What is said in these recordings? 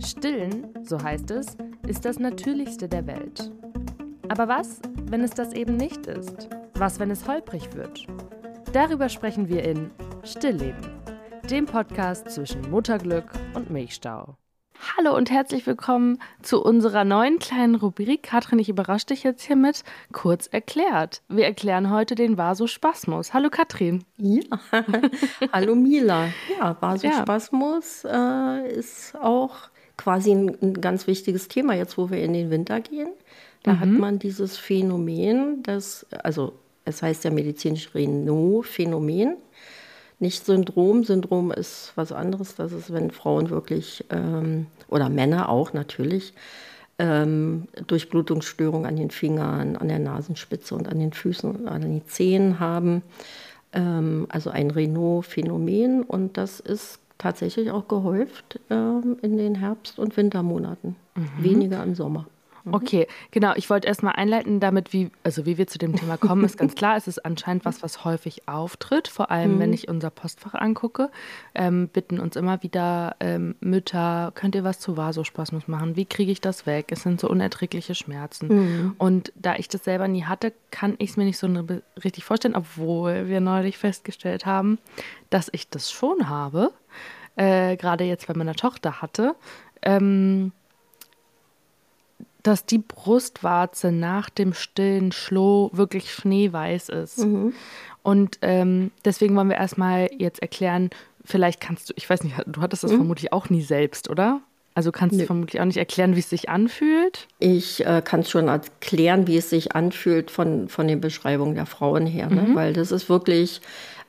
Stillen, so heißt es, ist das Natürlichste der Welt. Aber was, wenn es das eben nicht ist? Was, wenn es holprig wird? Darüber sprechen wir in Stillleben, dem Podcast zwischen Mutterglück und Milchstau. Hallo und herzlich willkommen zu unserer neuen kleinen Rubrik. Katrin, ich überrasche dich jetzt hiermit. Kurz erklärt. Wir erklären heute den Vasospasmus. Hallo Katrin. Ja, hallo Mila. Ja, Vasospasmus ja. Äh, ist auch quasi ein, ein, ganz wichtiges Thema jetzt, wo wir in den Winter gehen. Da mhm. hat man dieses Phänomen, das, also es heißt ja medizinisch Renault-Phänomen nicht Syndrom. Syndrom ist was anderes. Das ist, wenn Frauen wirklich, ähm, oder Männer auch natürlich, ähm, Durchblutungsstörungen an den Fingern, an der Nasenspitze und an den Füßen und an den Zehen haben. Ähm, also ein Renault-Phänomen. Und das ist tatsächlich auch gehäuft ähm, in den Herbst- und Wintermonaten. Mhm. Weniger im Sommer. Mhm. Okay, genau. Ich wollte erstmal einleiten damit, wie, also wie wir zu dem Thema kommen, ist ganz klar. Es ist anscheinend was, was häufig auftritt. Vor allem, mhm. wenn ich unser Postfach angucke, ähm, bitten uns immer wieder ähm, Mütter, könnt ihr was zu Vasospasmus machen? Wie kriege ich das weg? Es sind so unerträgliche Schmerzen. Mhm. Und da ich das selber nie hatte, kann ich es mir nicht so richtig vorstellen, obwohl wir neulich festgestellt haben, dass ich das schon habe. Äh, Gerade jetzt bei meiner Tochter hatte. Ähm, dass die Brustwarze nach dem stillen Schloh wirklich schneeweiß ist. Mhm. Und ähm, deswegen wollen wir erstmal jetzt erklären, vielleicht kannst du, ich weiß nicht, du hattest das mhm. vermutlich auch nie selbst, oder? Also kannst nee. du vermutlich auch nicht erklären, wie es sich anfühlt? Ich äh, kann es schon erklären, wie es sich anfühlt von, von den Beschreibungen der Frauen her, ne? mhm. weil das ist wirklich,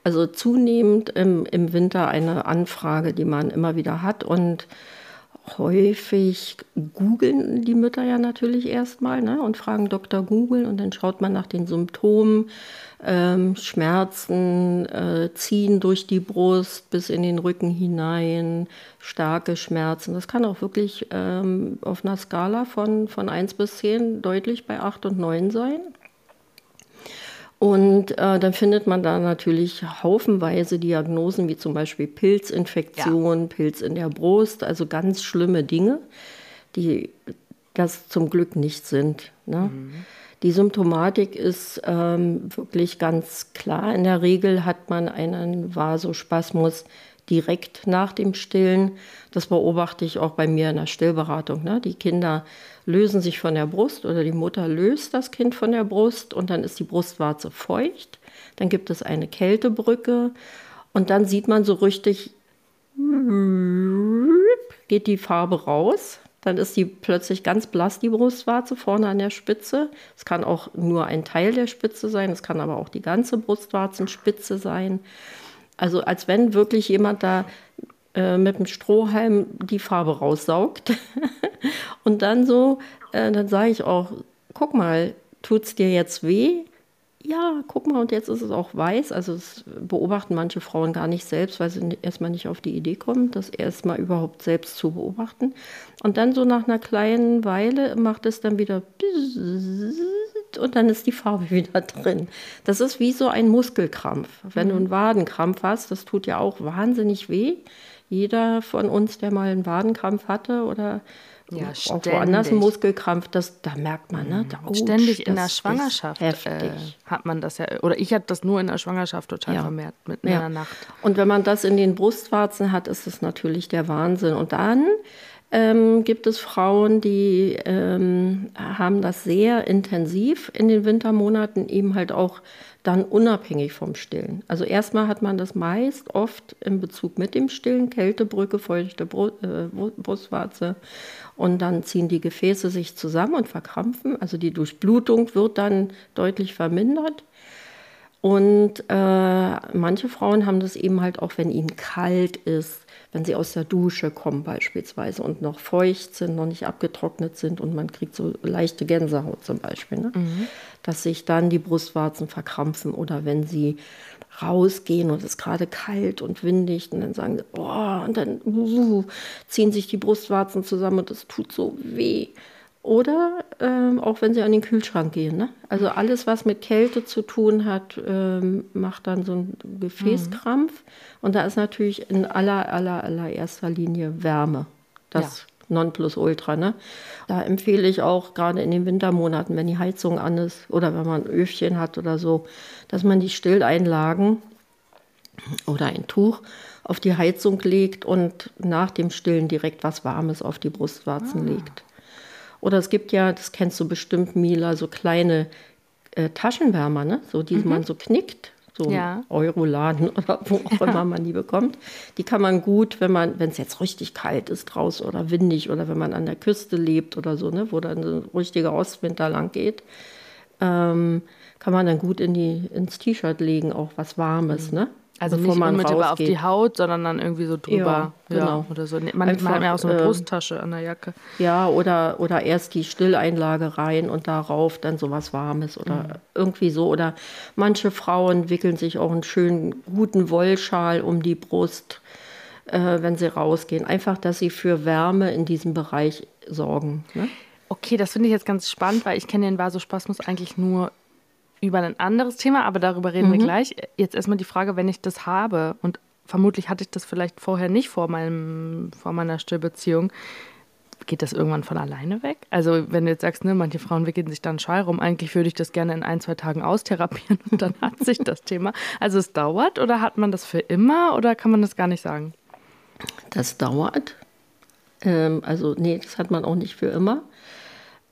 also zunehmend im, im Winter eine Anfrage, die man immer wieder hat und häufig googeln die Mütter ja natürlich erstmal ne, und fragen Dr. Google und dann schaut man nach den Symptomen. Ähm, Schmerzen äh, ziehen durch die Brust bis in den Rücken hinein, starke Schmerzen. Das kann auch wirklich ähm, auf einer Skala von, von 1 bis 10 deutlich bei 8 und 9 sein. Und äh, dann findet man da natürlich haufenweise Diagnosen, wie zum Beispiel Pilzinfektion, ja. Pilz in der Brust, also ganz schlimme Dinge, die das zum Glück nicht sind. Ne? Mhm. Die Symptomatik ist ähm, wirklich ganz klar. In der Regel hat man einen Vasospasmus direkt nach dem Stillen. Das beobachte ich auch bei mir in der Stillberatung. Ne? Die Kinder lösen sich von der Brust oder die Mutter löst das Kind von der Brust und dann ist die Brustwarze feucht. Dann gibt es eine Kältebrücke und dann sieht man so richtig, geht die Farbe raus. Dann ist die plötzlich ganz blass, die Brustwarze vorne an der Spitze. Es kann auch nur ein Teil der Spitze sein, es kann aber auch die ganze Brustwarzenspitze sein. Also als wenn wirklich jemand da äh, mit dem Strohhalm die Farbe raussaugt. und dann so, äh, dann sage ich auch, guck mal, tut es dir jetzt weh? Ja, guck mal, und jetzt ist es auch weiß. Also das beobachten manche Frauen gar nicht selbst, weil sie erstmal nicht auf die Idee kommen, das erstmal überhaupt selbst zu beobachten. Und dann so nach einer kleinen Weile macht es dann wieder und dann ist die Farbe wieder drin. Das ist wie so ein Muskelkrampf. Wenn du einen Wadenkrampf hast, das tut ja auch wahnsinnig weh. Jeder von uns, der mal einen Wadenkrampf hatte oder ja, auch woanders einen Muskelkrampf, das, da merkt man, ne? Da, oh, ständig in der Schwangerschaft äh, hat man das ja, oder ich hatte das nur in der Schwangerschaft total ja. vermehrt, mit ja. einer Nacht. Und wenn man das in den Brustwarzen hat, ist es natürlich der Wahnsinn. Und dann ähm, gibt es Frauen, die ähm, haben das sehr intensiv in den Wintermonaten eben halt auch dann unabhängig vom Stillen. Also erstmal hat man das meist oft im Bezug mit dem Stillen, Kältebrücke, feuchte äh, Brustwarze und dann ziehen die Gefäße sich zusammen und verkrampfen. Also die Durchblutung wird dann deutlich vermindert. Und äh, manche Frauen haben das eben halt auch, wenn ihnen kalt ist, wenn sie aus der Dusche kommen beispielsweise und noch feucht sind, noch nicht abgetrocknet sind und man kriegt so leichte Gänsehaut zum Beispiel, ne? mhm. dass sich dann die Brustwarzen verkrampfen oder wenn sie rausgehen und es ist gerade kalt und windig und dann sagen sie, oh, und dann uh, ziehen sich die Brustwarzen zusammen und es tut so weh. Oder ähm, auch wenn sie an den Kühlschrank gehen. Ne? Also alles, was mit Kälte zu tun hat, ähm, macht dann so einen Gefäßkrampf. Mhm. Und da ist natürlich in aller, aller, allererster Linie Wärme. Das, ja. Nonplusultra. Ne? Da empfehle ich auch gerade in den Wintermonaten, wenn die Heizung an ist oder wenn man ein Öfchen hat oder so, dass man die Stilleinlagen oder ein Tuch auf die Heizung legt und nach dem Stillen direkt was Warmes auf die Brustwarzen ah. legt. Oder es gibt ja, das kennst du bestimmt, Mila, so kleine äh, Taschenwärmer, ne? so die mhm. man so knickt so ja. Euroladen oder wo auch ja. immer man die bekommt. Die kann man gut, wenn man, wenn es jetzt richtig kalt ist draußen oder windig oder wenn man an der Küste lebt oder so, ne, wo dann ein richtiger Ostwinter lang geht, ähm, kann man dann gut in die, ins T-Shirt legen, auch was Warmes, mhm. ne? Also nicht unmittelbar auf die Haut, sondern dann irgendwie so drüber. Ja, genau. Ja, oder so. Man, Einfach, man hat ja auch so eine äh, Brusttasche an der Jacke. Ja, oder, oder erst die Stilleinlage rein und darauf dann so was Warmes oder mhm. irgendwie so. Oder manche Frauen wickeln sich auch einen schönen, guten Wollschal um die Brust, äh, wenn sie rausgehen. Einfach, dass sie für Wärme in diesem Bereich sorgen. Ne? Okay, das finde ich jetzt ganz spannend, weil ich kenne den Vasospasmus eigentlich nur über ein anderes Thema, aber darüber reden mhm. wir gleich. Jetzt erstmal die Frage, wenn ich das habe und vermutlich hatte ich das vielleicht vorher nicht vor, meinem, vor meiner Stillbeziehung, geht das irgendwann von alleine weg? Also wenn du jetzt sagst, ne, manche Frauen wickeln sich dann Schall rum, eigentlich würde ich das gerne in ein, zwei Tagen austherapieren und dann hat sich das Thema. Also es dauert oder hat man das für immer oder kann man das gar nicht sagen? Das dauert. Ähm, also nee, das hat man auch nicht für immer.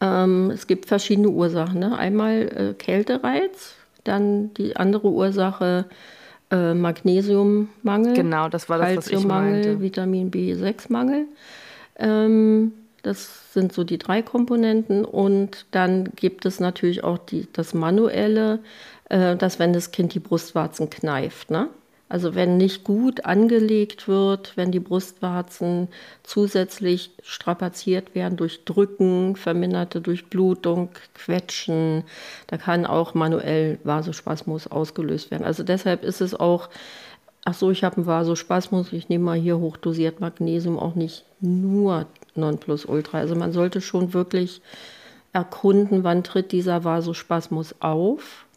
Ähm, es gibt verschiedene Ursachen. Ne? Einmal äh, Kältereiz, dann die andere Ursache äh, Magnesiummangel. Genau, das war das, was ich meinte. Vitamin B6-Mangel. Ähm, das sind so die drei Komponenten. Und dann gibt es natürlich auch die, das Manuelle, äh, dass wenn das Kind die Brustwarzen kneift. Ne? Also wenn nicht gut angelegt wird, wenn die Brustwarzen zusätzlich strapaziert werden durch Drücken, verminderte Durchblutung, Quetschen, da kann auch manuell Vasospasmus ausgelöst werden. Also deshalb ist es auch, ach so, ich habe einen Vasospasmus, ich nehme mal hier hochdosiert Magnesium, auch nicht nur Nonplusultra. Also man sollte schon wirklich erkunden, wann tritt dieser Vasospasmus auf.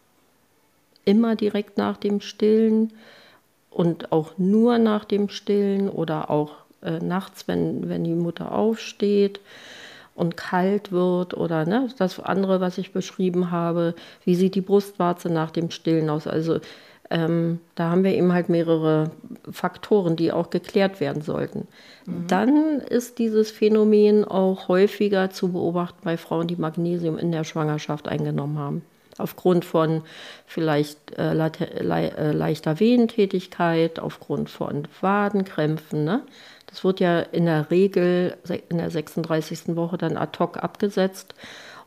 Immer direkt nach dem Stillen und auch nur nach dem Stillen oder auch äh, nachts, wenn, wenn die Mutter aufsteht und kalt wird oder ne, das andere, was ich beschrieben habe, wie sieht die Brustwarze nach dem Stillen aus? Also ähm, da haben wir eben halt mehrere Faktoren, die auch geklärt werden sollten. Mhm. Dann ist dieses Phänomen auch häufiger zu beobachten bei Frauen, die Magnesium in der Schwangerschaft eingenommen haben aufgrund von vielleicht äh, le äh, leichter Wehentätigkeit, aufgrund von Wadenkrämpfen. Ne? Das wird ja in der Regel in der 36. Woche dann ad hoc abgesetzt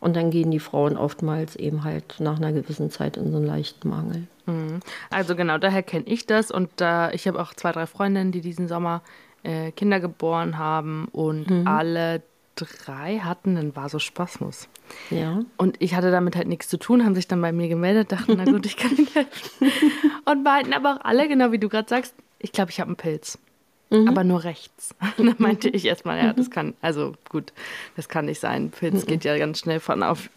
und dann gehen die Frauen oftmals eben halt nach einer gewissen Zeit in so einen leichten Mangel. Mhm. Also genau, daher kenne ich das und äh, ich habe auch zwei, drei Freundinnen, die diesen Sommer äh, Kinder geboren haben und mhm. alle drei hatten einen Vasospasmus. Ja. Und ich hatte damit halt nichts zu tun, haben sich dann bei mir gemeldet, dachten, na gut, ich kann ihnen helfen. Und meinten aber auch alle, genau wie du gerade sagst, ich glaube, ich habe einen Pilz. Mhm. Aber nur rechts. da meinte ich erstmal, ja, das kann, also gut, das kann nicht sein. Pilz geht ja ganz schnell von, auf,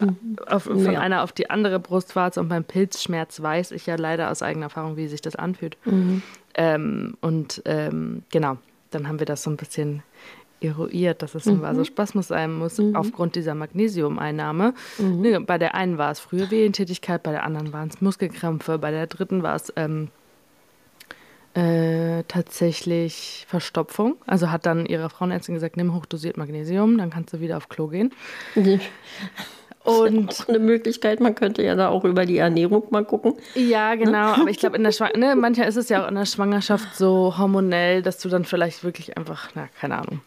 auf von ja. einer auf die andere Brustwarze und beim Pilzschmerz weiß ich ja leider aus eigener Erfahrung, wie sich das anfühlt. Mhm. Ähm, und ähm, genau, dann haben wir das so ein bisschen eruiert, dass es ein mhm. Vasospasmus sein muss, mhm. aufgrund dieser Magnesiumeinnahme. Mhm. Ne, bei der einen war es frühe Wehentätigkeit, bei der anderen waren es Muskelkrämpfe, bei der dritten war es ähm, äh, tatsächlich Verstopfung. Also hat dann ihre Frauenärztin gesagt, nimm hochdosiert Magnesium, dann kannst du wieder auf Klo gehen. Und auch eine Möglichkeit, man könnte ja da auch über die Ernährung mal gucken. Ja, genau. Ne? Aber ich glaube, in der Schwangerschaft, ne, manchmal ist es ja auch in der Schwangerschaft so hormonell, dass du dann vielleicht wirklich einfach, na, keine Ahnung,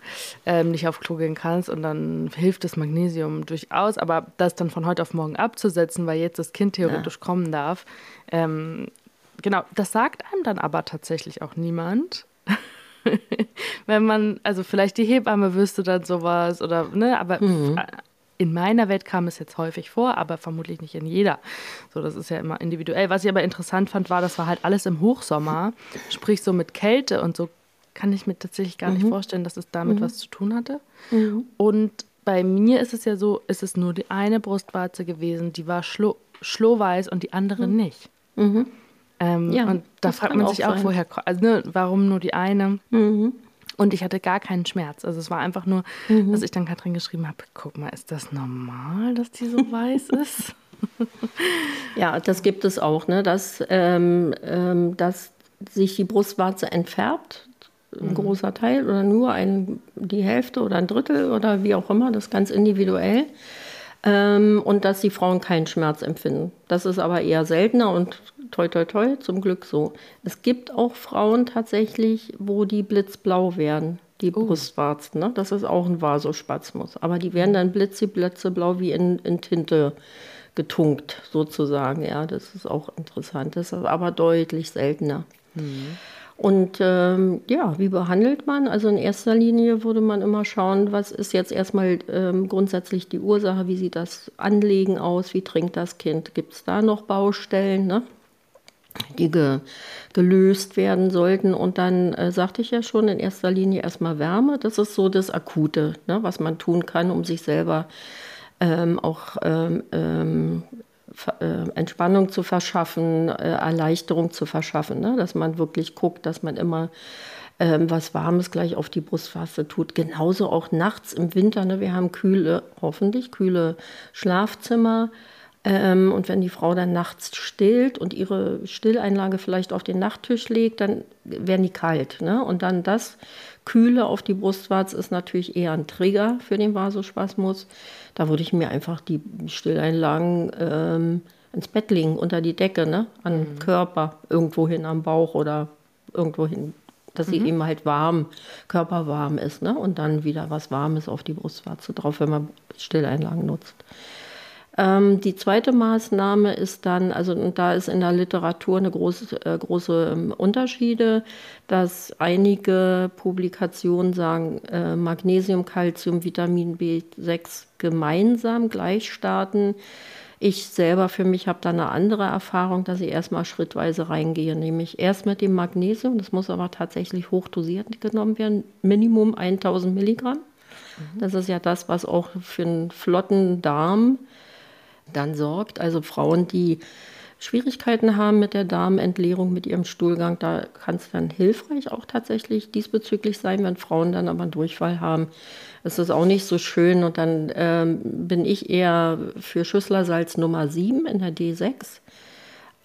ähm, nicht auf Klo gehen kannst und dann hilft das Magnesium durchaus. Aber das dann von heute auf morgen abzusetzen, weil jetzt das Kind theoretisch ja. kommen darf, ähm, genau, das sagt einem dann aber tatsächlich auch niemand. Wenn man, also vielleicht die Hebamme wüsste dann sowas oder, ne, aber mhm in meiner Welt kam es jetzt häufig vor, aber vermutlich nicht in jeder. So, das ist ja immer individuell. Was ich aber interessant fand, war, das war halt alles im Hochsommer, sprich so mit Kälte und so kann ich mir tatsächlich gar mhm. nicht vorstellen, dass es damit mhm. was zu tun hatte. Mhm. Und bei mir ist es ja so, ist es nur die eine Brustwarze gewesen, die war schlo schlohweiß und die andere mhm. nicht. Mhm. Ähm, ja, und da fragt man sich auch, woher, also ne, warum nur die eine? Mhm. Und ich hatte gar keinen Schmerz. Also es war einfach nur, mhm. dass ich dann Katrin geschrieben habe, guck mal, ist das normal, dass die so weiß ist? ja, das gibt es auch, ne? dass, ähm, ähm, dass sich die Brustwarze entfärbt, ein mhm. großer Teil oder nur ein, die Hälfte oder ein Drittel oder wie auch immer, das ist ganz individuell. Ähm, und dass die Frauen keinen Schmerz empfinden. Das ist aber eher seltener und toi, toi, toi, zum Glück so. Es gibt auch Frauen tatsächlich, wo die blitzblau werden, die oh. Brustwarzen. Ne? Das ist auch ein Vasospasmus. Aber die werden dann blitzeblau wie in, in Tinte getunkt, sozusagen. Ja, das ist auch interessant. Das ist aber deutlich seltener. Mhm. Und ähm, ja, wie behandelt man? Also in erster Linie würde man immer schauen, was ist jetzt erstmal ähm, grundsätzlich die Ursache, wie sieht das Anlegen aus, wie trinkt das Kind, gibt es da noch Baustellen, ne? Die ge gelöst werden sollten. Und dann äh, sagte ich ja schon, in erster Linie erstmal Wärme, das ist so das Akute, ne? was man tun kann, um sich selber ähm, auch ähm, ähm äh, Entspannung zu verschaffen, äh, Erleichterung zu verschaffen, ne? dass man wirklich guckt, dass man immer ähm, was Warmes gleich auf die Brustfaste tut. Genauso auch nachts im Winter. Ne? Wir haben kühle, hoffentlich kühle Schlafzimmer. Ähm, und wenn die Frau dann nachts stillt und ihre Stilleinlage vielleicht auf den Nachttisch legt, dann werden die kalt. Ne? Und dann das Kühle auf die Brustwarze ist natürlich eher ein Trigger für den Vasospasmus. Da würde ich mir einfach die Stilleinlagen ähm, ins Bett legen, unter die Decke, ne? an mhm. Körper, irgendwo hin am Bauch oder irgendwo hin, dass sie mhm. eben halt warm, körperwarm ist. Ne? Und dann wieder was Warmes auf die Brustwarze drauf, wenn man Stilleinlagen nutzt. Ähm, die zweite Maßnahme ist dann, also da ist in der Literatur eine große, äh, große ähm, Unterschiede, dass einige Publikationen sagen, äh, Magnesium, Calcium, Vitamin B6 gemeinsam gleich starten. Ich selber für mich habe da eine andere Erfahrung, dass ich erstmal schrittweise reingehe, nämlich erst mit dem Magnesium, das muss aber tatsächlich hochdosiert genommen werden, Minimum 1000 Milligramm. Mhm. Das ist ja das, was auch für einen flotten Darm dann sorgt. Also Frauen, die Schwierigkeiten haben mit der Darmentleerung, mit ihrem Stuhlgang, da kann es dann hilfreich auch tatsächlich diesbezüglich sein, wenn Frauen dann aber einen Durchfall haben. ist Das auch nicht so schön und dann ähm, bin ich eher für Schüsslersalz Nummer 7 in der D6.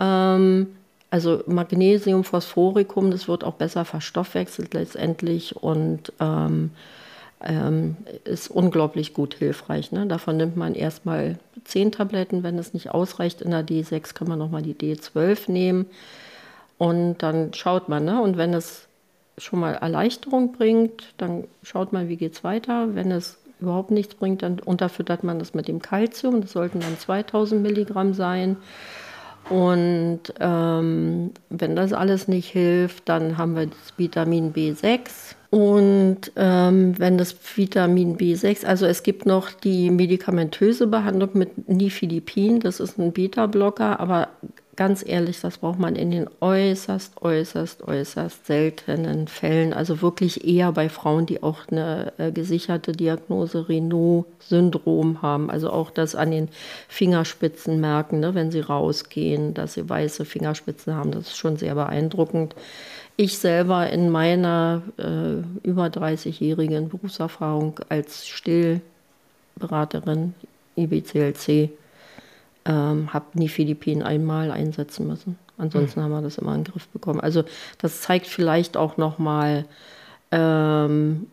Ähm, also Magnesium, Phosphoricum, das wird auch besser verstoffwechselt letztendlich und ähm, ähm, ist unglaublich gut hilfreich. Ne? Davon nimmt man erstmal 10 Tabletten. Wenn es nicht ausreicht in der D6, kann man nochmal die D12 nehmen. Und dann schaut man. Ne? Und wenn es schon mal Erleichterung bringt, dann schaut man, wie geht es weiter. Wenn es überhaupt nichts bringt, dann unterfüttert man das mit dem Kalzium. Das sollten dann 2000 Milligramm sein. Und ähm, wenn das alles nicht hilft, dann haben wir das Vitamin B6 und ähm, wenn das Vitamin B6, also es gibt noch die medikamentöse Behandlung mit Nifedipin, das ist ein Beta-Blocker, aber ganz ehrlich, das braucht man in den äußerst, äußerst, äußerst seltenen Fällen. Also wirklich eher bei Frauen, die auch eine äh, gesicherte Diagnose Renault-Syndrom haben. Also auch das an den Fingerspitzen merken, ne, wenn sie rausgehen, dass sie weiße Fingerspitzen haben. Das ist schon sehr beeindruckend ich selber in meiner äh, über 30-jährigen Berufserfahrung als Stillberaterin IBCLC ähm, habe nie Philippinen einmal einsetzen müssen. Ansonsten mhm. haben wir das immer in den Griff bekommen. Also das zeigt vielleicht auch noch mal, ähm,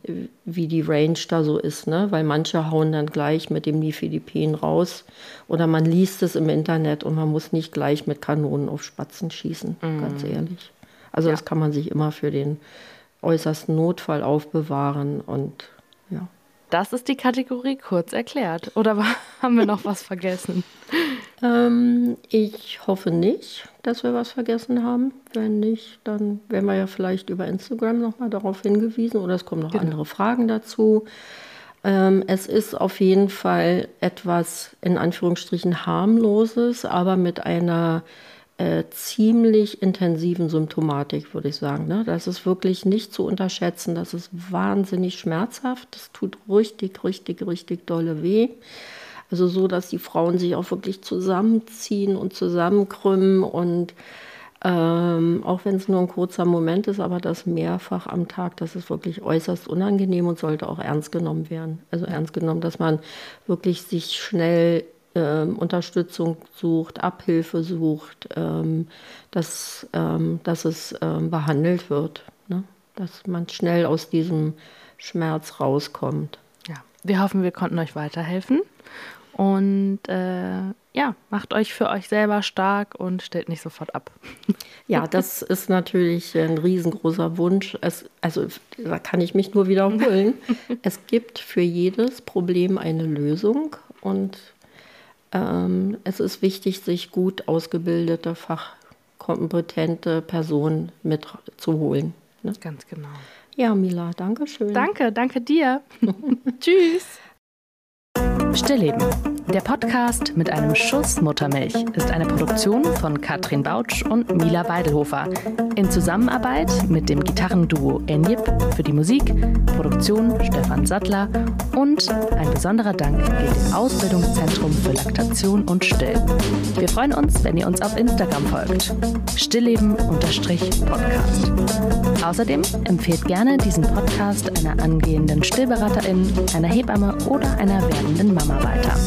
wie die Range da so ist, ne? Weil manche hauen dann gleich mit dem Nifedipin raus oder man liest es im Internet und man muss nicht gleich mit Kanonen auf Spatzen schießen, mhm. ganz ehrlich. Also ja. das kann man sich immer für den äußersten Notfall aufbewahren und ja. Das ist die Kategorie kurz erklärt. Oder haben wir noch was vergessen? Ähm, ich hoffe nicht, dass wir was vergessen haben. Wenn nicht, dann werden wir ja vielleicht über Instagram nochmal darauf hingewiesen oder es kommen noch genau. andere Fragen dazu. Ähm, es ist auf jeden Fall etwas in Anführungsstrichen harmloses, aber mit einer äh, ziemlich intensiven Symptomatik, würde ich sagen. Ne? Das ist wirklich nicht zu unterschätzen. Das ist wahnsinnig schmerzhaft. Das tut richtig, richtig, richtig dolle weh. Also so, dass die Frauen sich auch wirklich zusammenziehen und zusammenkrümmen und Ähm, auch wenn es nur ein kurzer Moment ist, aber das mehrfach am Tag, das ist wirklich äußerst unangenehm und sollte auch ernst genommen werden. Also ernst genommen, dass man wirklich sich schnell ähm, Unterstützung sucht, Abhilfe sucht, ähm, dass, ähm, dass es ähm, behandelt wird, ne? dass man schnell aus diesem Schmerz rauskommt. Ja, wir hoffen, wir konnten euch weiterhelfen. Und äh, ja, macht euch für euch selber stark und stellt nicht sofort ab. Ja, das ist natürlich ein riesengroßer Wunsch. Es, also da kann ich mich nur wiederholen. es gibt für jedes Problem eine Lösung und ähm, es ist wichtig, sich gut ausgebildete, fachkompetente Personen mitzuholen. Ne? Ganz genau. Ja, Mila, danke schön. Danke, danke dir. Tschüss. Stillleben. Der Podcast mit einem Schuss Muttermilch ist eine Produktion von Katrin Bautsch und Mila Weidelhofer in Zusammenarbeit mit dem Gitarrenduo Enjip für die Musik, Produktion Stefan Sattler und ein besonderer Dank geht dem Ausbildungszentrum für Laktation und Still. Wir freuen uns, wenn ihr uns auf Instagram folgt. Stillleben-Podcast. Außerdem empfehlt gerne diesen Podcast einer angehenden Stillberaterin, einer Hebamme oder einer werdenden Mama weiter.